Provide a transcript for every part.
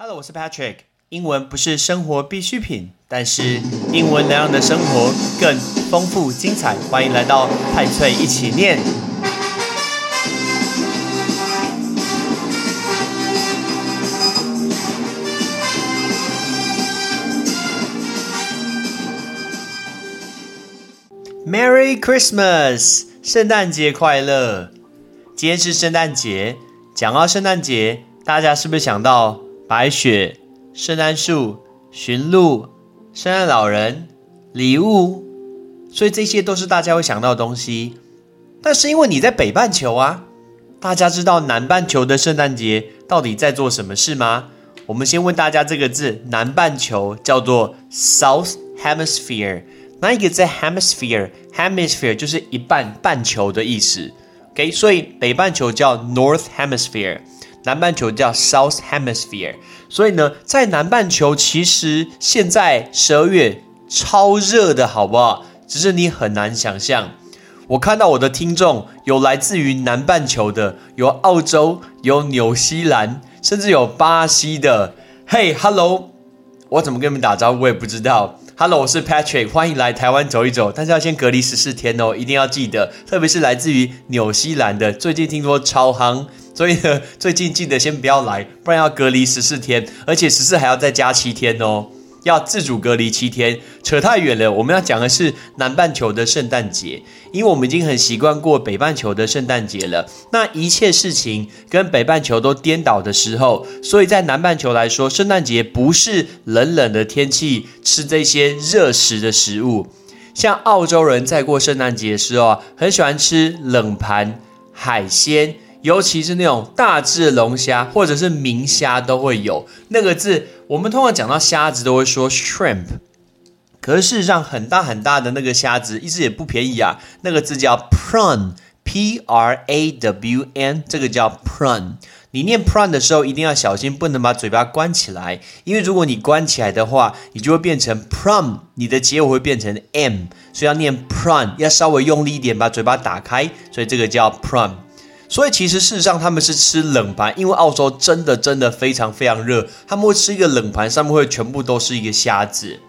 Hello，我是 Patrick。英文不是生活必需品，但是英文能让你的生活更丰富精彩。欢迎来到派翠一起念。Merry Christmas，圣诞节快乐！今天是圣诞节，讲到圣诞节，大家是不是想到白雪、圣诞树、驯鹿、圣诞老人、礼物？所以这些都是大家会想到的东西。但是因为你在北半球啊，大家知道南半球的圣诞节到底在做什么事吗？我们先问大家这个字，南半球叫做 South Hemisphere。那一个在 Hemisphere，Hemisphere 就是一半半球的意思。OK，所以北半球叫 North Hemisphere，南半球叫 South Hemisphere。所以呢，在南半球其实现在十二月超热的，好不好？只是你很难想象。我看到我的听众有来自于南半球的，有澳洲，有纽西兰，甚至有巴西的。Hey，Hello，我怎么跟你们打招呼？我也不知道。Hello，我是 Patrick，欢迎来台湾走一走，但是要先隔离十四天哦，一定要记得。特别是来自于纽西兰的，最近听说超夯，所以呢，最近记得先不要来，不然要隔离十四天，而且十四还要再加七天哦。要自主隔离七天，扯太远了。我们要讲的是南半球的圣诞节，因为我们已经很习惯过北半球的圣诞节了。那一切事情跟北半球都颠倒的时候，所以在南半球来说，圣诞节不是冷冷的天气吃这些热食的食物。像澳洲人在过圣诞节的时候，很喜欢吃冷盘海鲜。尤其是那种大只龙虾或者是明虾都会有那个字，我们通常讲到虾子都会说 shrimp，可是事实上很大很大的那个虾子一直也不便宜啊，那个字叫 prawn，p r a w n，这个叫 prawn。你念 prawn 的时候一定要小心，不能把嘴巴关起来，因为如果你关起来的话，你就会变成 prom，你的结尾会变成 m，所以要念 prawn，要稍微用力一点把嘴巴打开，所以这个叫 prawn。所以其实事实上他们是吃冷盘，因为澳洲真的真的非常非常热，他们会吃一个冷盘，上面会全部都是一个虾子。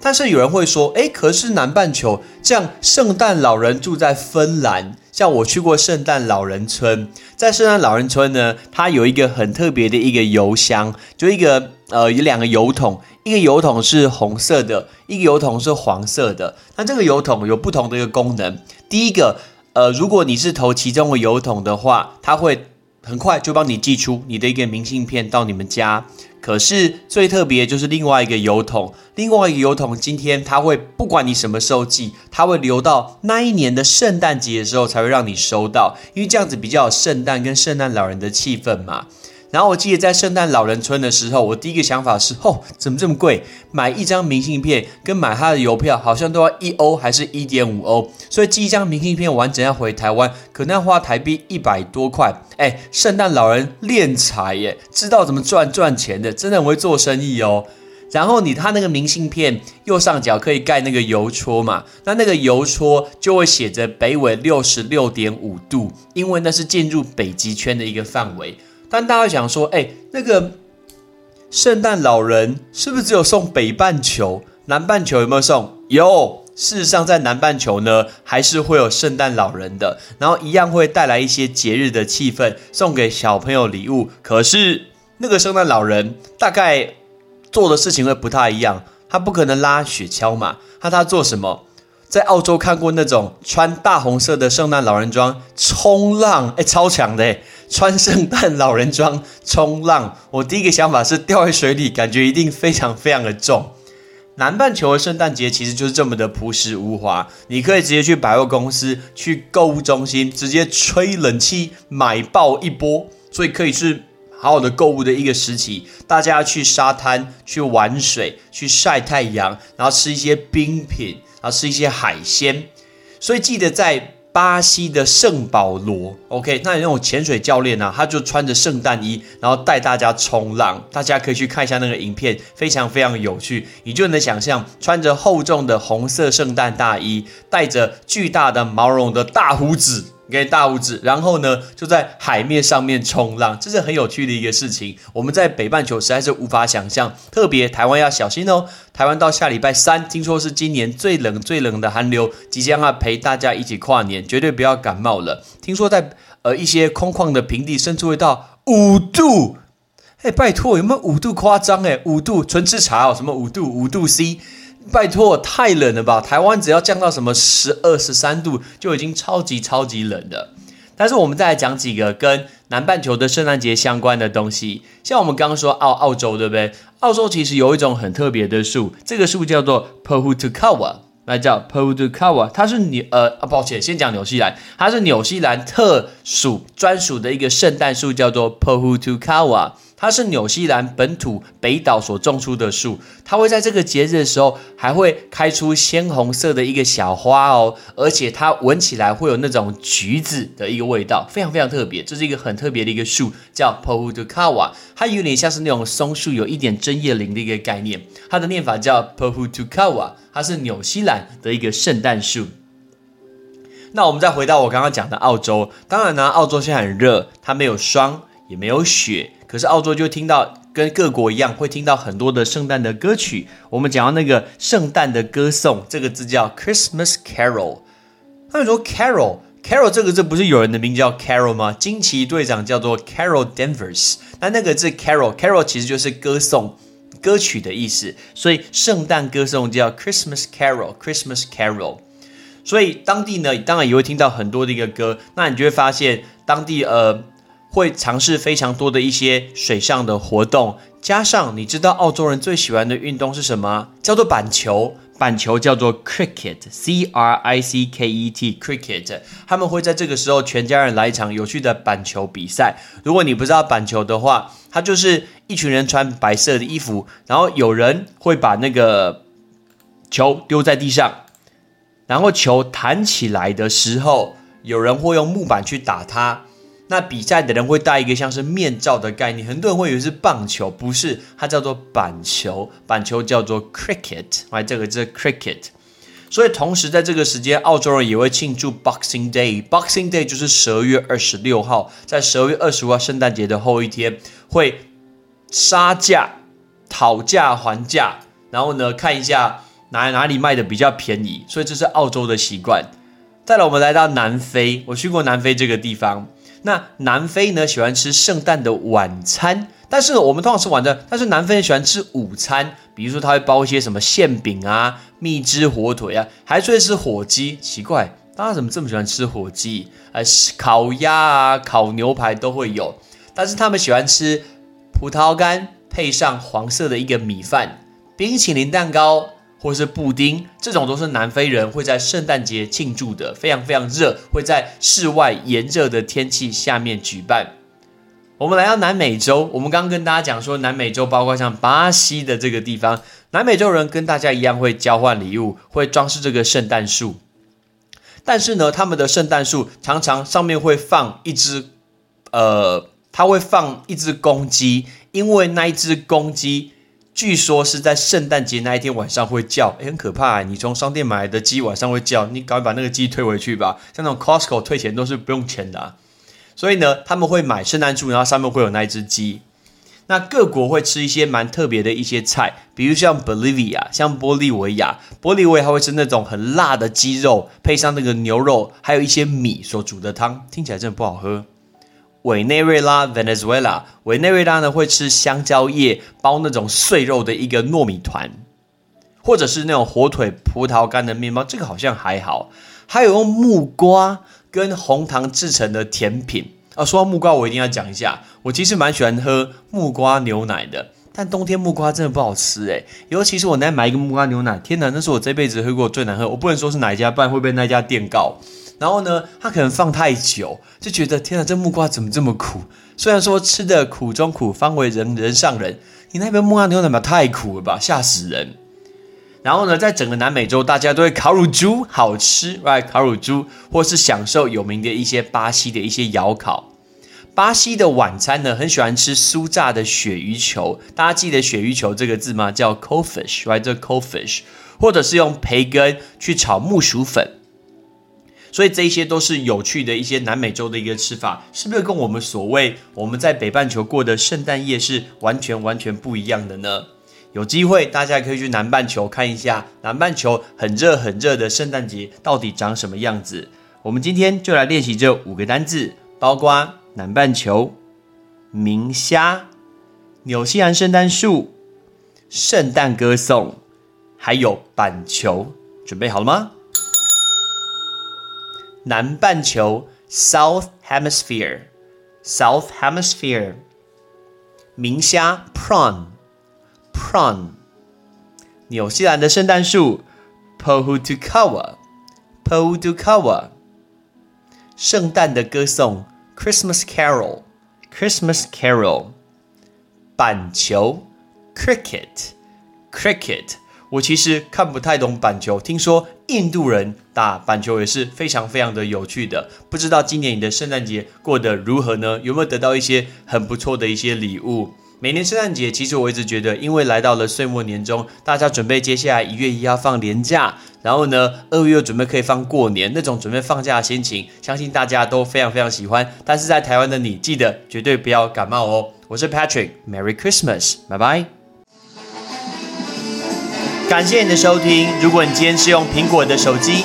但是有人会说，诶，可是南半球这样，圣诞老人住在芬兰，像我去过圣诞老人村，在圣诞老人村呢，它有一个很特别的一个油箱，就一个呃有两个油桶，一个油桶是红色的，一个油桶是黄色的。那这个油桶有不同的一个功能，第一个。呃，如果你是投其中的邮筒的话，它会很快就帮你寄出你的一个明信片到你们家。可是最特别就是另外一个邮筒，另外一个邮筒今天它会不管你什么时候寄，它会留到那一年的圣诞节的时候才会让你收到，因为这样子比较有圣诞跟圣诞老人的气氛嘛。然后我记得在圣诞老人村的时候，我第一个想法是：哦，怎么这么贵？买一张明信片跟买他的邮票好像都要一欧还是一点五欧？所以寄一张明信片完整要回台湾，可能要花台币一百多块。哎，圣诞老人练财耶，知道怎么赚赚钱的，真的很会做生意哦。然后你他那个明信片右上角可以盖那个邮戳嘛？那那个邮戳就会写着北纬六十六点五度，因为那是进入北极圈的一个范围。但大家会想说，哎，那个圣诞老人是不是只有送北半球？南半球有没有送？有。事实上，在南半球呢，还是会有圣诞老人的，然后一样会带来一些节日的气氛，送给小朋友礼物。可是那个圣诞老人大概做的事情会不太一样，他不可能拉雪橇嘛？那他做什么？在澳洲看过那种穿大红色的圣诞老人装冲浪，哎，超强的！穿圣诞老人装冲浪，我第一个想法是掉在水里，感觉一定非常非常的重。南半球的圣诞节其实就是这么的朴实无华，你可以直接去百货公司、去购物中心，直接吹冷气买爆一波，所以可以是好好的购物的一个时期。大家去沙滩、去玩水、去晒太阳，然后吃一些冰品，啊吃一些海鲜。所以记得在。巴西的圣保罗，OK，那那种潜水教练呢，他就穿着圣诞衣，然后带大家冲浪。大家可以去看一下那个影片，非常非常有趣。你就能想象，穿着厚重的红色圣诞大衣，带着巨大的毛绒的大胡子，给大拇指，然后呢就在海面上面冲浪，这是很有趣的一个事情。我们在北半球实在是无法想象，特别台湾要小心哦。台湾到下礼拜三，听说是今年最冷最冷的寒流即将要陪大家一起跨年，绝对不要感冒了。听说在呃一些空旷的平地，甚至会到五度。哎，拜托，有没有五度夸张？哎，五度纯吃茶哦，什么五度五度 C？拜托，太冷了吧！台湾只要降到什么十二、十三度，就已经超级超级冷了。但是我们再来讲几个跟南半球的圣诞节相关的东西，像我们刚刚说澳澳洲，对不对？澳洲其实有一种很特别的树，这个树叫做 Pohutukawa，那叫 Pohutukawa，它是纽呃啊，抱歉，先讲纽西兰，它是纽西兰特属专属的一个圣诞树，叫做 Pohutukawa。它是纽西兰本土北岛所种出的树，它会在这个节日的时候还会开出鲜红色的一个小花哦，而且它闻起来会有那种橘子的一个味道，非常非常特别。这是一个很特别的一个树，叫 Pohutukawa，它有点像是那种松树，有一点针叶林的一个概念。它的念法叫 Pohutukawa，它是纽西兰的一个圣诞树。那我们再回到我刚刚讲的澳洲，当然呢，澳洲现在很热，它没有霜，也没有雪。可是澳洲就听到跟各国一样，会听到很多的圣诞的歌曲。我们讲到那个圣诞的歌颂，这个字叫 Christmas Carol。他们说 Carol，Carol 这个字不是有人的名叫 Carol 吗？惊奇队长叫做 Carol Danvers。那那个字 Carol，Carol 其实就是歌颂、歌曲的意思。所以圣诞歌颂叫 Christmas Carol，Christmas Carol。所以当地呢，当然也会听到很多的一个歌。那你就会发现当地呃。会尝试非常多的一些水上的活动，加上你知道澳洲人最喜欢的运动是什么？叫做板球，板球叫做 cricket，c r i c k e t，cricket。他们会在这个时候全家人来一场有趣的板球比赛。如果你不知道板球的话，它就是一群人穿白色的衣服，然后有人会把那个球丢在地上，然后球弹起来的时候，有人会用木板去打它。那比赛的人会戴一个像是面罩的概念，很多人会以为是棒球，不是，它叫做板球，板球叫做 cricket，哎，这个是 cricket。所以同时在这个时间，澳洲人也会庆祝 Boxing Day，Boxing Day 就是十二月二十六号，在十二月二十五号圣诞节的后一天会杀价、讨价还价，然后呢看一下哪哪里卖的比较便宜，所以这是澳洲的习惯。再来，我们来到南非，我去过南非这个地方。那南非呢喜欢吃圣诞的晚餐，但是我们通常吃晚餐，但是南非人喜欢吃午餐，比如说他会包一些什么馅饼啊、蜜汁火腿啊，还会吃火鸡。奇怪，大家怎么这么喜欢吃火鸡？呃，烤鸭啊、烤牛排都会有，但是他们喜欢吃葡萄干配上黄色的一个米饭、冰淇淋蛋糕。或是布丁，这种都是南非人会在圣诞节庆祝的，非常非常热，会在室外炎热的天气下面举办。我们来到南美洲，我们刚刚跟大家讲说，南美洲包括像巴西的这个地方，南美洲人跟大家一样会交换礼物，会装饰这个圣诞树。但是呢，他们的圣诞树常常上面会放一只，呃，他会放一只公鸡，因为那一只公鸡。据说是在圣诞节那一天晚上会叫，很可怕。你从商店买的鸡晚上会叫，你赶快把那个鸡退回去吧。像那种 Costco 退钱都是不用钱的，所以呢，他们会买圣诞树，然后上面会有那一只鸡。那各国会吃一些蛮特别的一些菜，比如像 Bolivia，像玻利维亚，玻利维亚会吃那种很辣的鸡肉，配上那个牛肉，还有一些米所煮的汤，听起来真的不好喝。委内瑞拉 （Venezuela），委内瑞拉呢会吃香蕉叶包那种碎肉的一个糯米团，或者是那种火腿、葡萄干的面包，这个好像还好。还有用木瓜跟红糖制成的甜品啊。说到木瓜，我一定要讲一下，我其实蛮喜欢喝木瓜牛奶的，但冬天木瓜真的不好吃诶，尤其是我那买一个木瓜牛奶，天哪，那是我这辈子喝过最难喝。我不能说是哪一家，不然会被那家店告。然后呢，他可能放太久，就觉得天哪，这木瓜怎么这么苦？虽然说吃的苦中苦，方为人人上人。你那边木瓜牛奶太苦了吧，吓死人！然后呢，在整个南美洲，大家都会烤乳猪，好吃，right？烤乳猪，或是享受有名的一些巴西的一些窑烤。巴西的晚餐呢，很喜欢吃酥炸的鳕鱼球。大家记得鳕鱼球这个字吗？叫 cold fish，right？这 cold fish，或者是用培根去炒木薯粉。所以这些都是有趣的一些南美洲的一个吃法，是不是跟我们所谓我们在北半球过的圣诞夜是完全完全不一样的呢？有机会大家可以去南半球看一下，南半球很热很热的圣诞节到底长什么样子。我们今天就来练习这五个单字，包括南半球、明虾、纽西兰圣诞树、圣诞歌颂，还有板球。准备好了吗？南半球 （South Hemisphere），South Hemisphere。明虾 （Prawn），Prawn。纽西兰的圣诞树 （Pohutukawa），Pohutukawa。圣诞的歌颂 （Christmas Carol），Christmas Carol。板球 （Cricket），Cricket。我其实看不太懂板球，听说印度人打板球也是非常非常的有趣的。不知道今年你的圣诞节过得如何呢？有没有得到一些很不错的一些礼物？每年圣诞节，其实我一直觉得，因为来到了岁末年终，大家准备接下来一月一号放年假，然后呢，二月又准备可以放过年，那种准备放假的心情，相信大家都非常非常喜欢。但是在台湾的你，记得绝对不要感冒哦。我是 Patrick，Merry Christmas，拜拜。感谢你的收听。如果你今天是用苹果的手机，